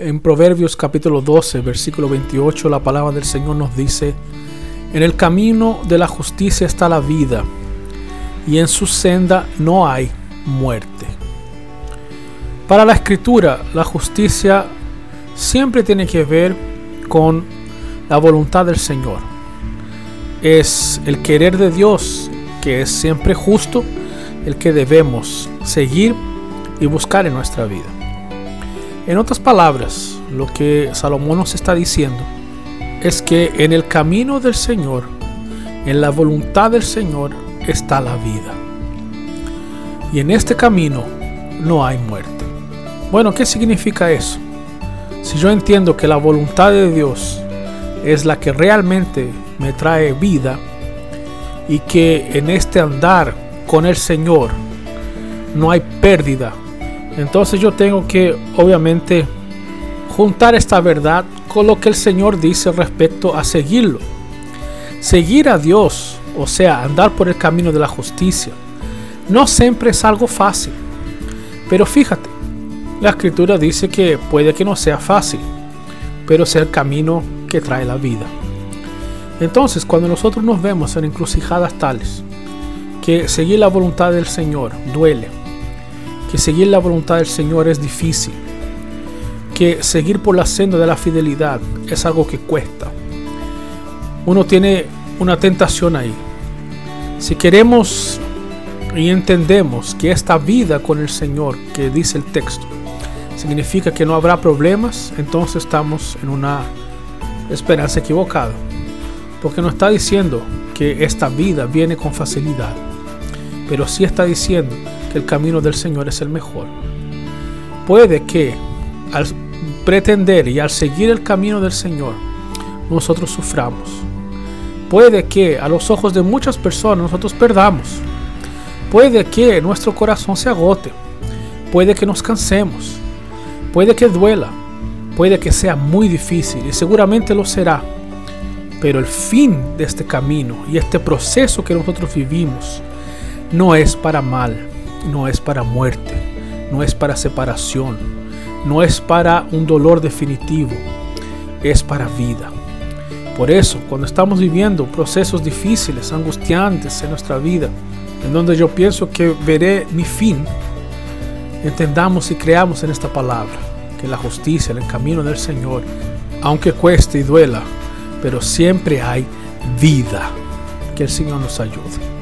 En Proverbios capítulo 12, versículo 28, la palabra del Señor nos dice, en el camino de la justicia está la vida, y en su senda no hay muerte. Para la escritura, la justicia siempre tiene que ver con la voluntad del Señor. Es el querer de Dios, que es siempre justo, el que debemos seguir y buscar en nuestra vida. En otras palabras, lo que Salomón nos está diciendo es que en el camino del Señor, en la voluntad del Señor, está la vida. Y en este camino no hay muerte. Bueno, ¿qué significa eso? Si yo entiendo que la voluntad de Dios es la que realmente me trae vida y que en este andar con el Señor no hay pérdida, entonces yo tengo que obviamente juntar esta verdad con lo que el Señor dice respecto a seguirlo. Seguir a Dios, o sea, andar por el camino de la justicia, no siempre es algo fácil. Pero fíjate, la escritura dice que puede que no sea fácil, pero es el camino que trae la vida. Entonces, cuando nosotros nos vemos en encrucijadas tales, que seguir la voluntad del Señor duele, que seguir la voluntad del Señor es difícil, que seguir por la senda de la fidelidad es algo que cuesta. Uno tiene una tentación ahí. Si queremos y entendemos que esta vida con el Señor que dice el texto significa que no habrá problemas, entonces estamos en una esperanza equivocada. Porque no está diciendo que esta vida viene con facilidad, pero sí está diciendo que el camino del Señor es el mejor. Puede que al pretender y al seguir el camino del Señor, nosotros suframos. Puede que a los ojos de muchas personas nosotros perdamos. Puede que nuestro corazón se agote. Puede que nos cansemos. Puede que duela, puede que sea muy difícil y seguramente lo será, pero el fin de este camino y este proceso que nosotros vivimos no es para mal, no es para muerte, no es para separación, no es para un dolor definitivo, es para vida. Por eso, cuando estamos viviendo procesos difíciles, angustiantes en nuestra vida, en donde yo pienso que veré mi fin, entendamos y creamos en esta palabra que la justicia, el camino del Señor, aunque cueste y duela, pero siempre hay vida. Que el Señor nos ayude.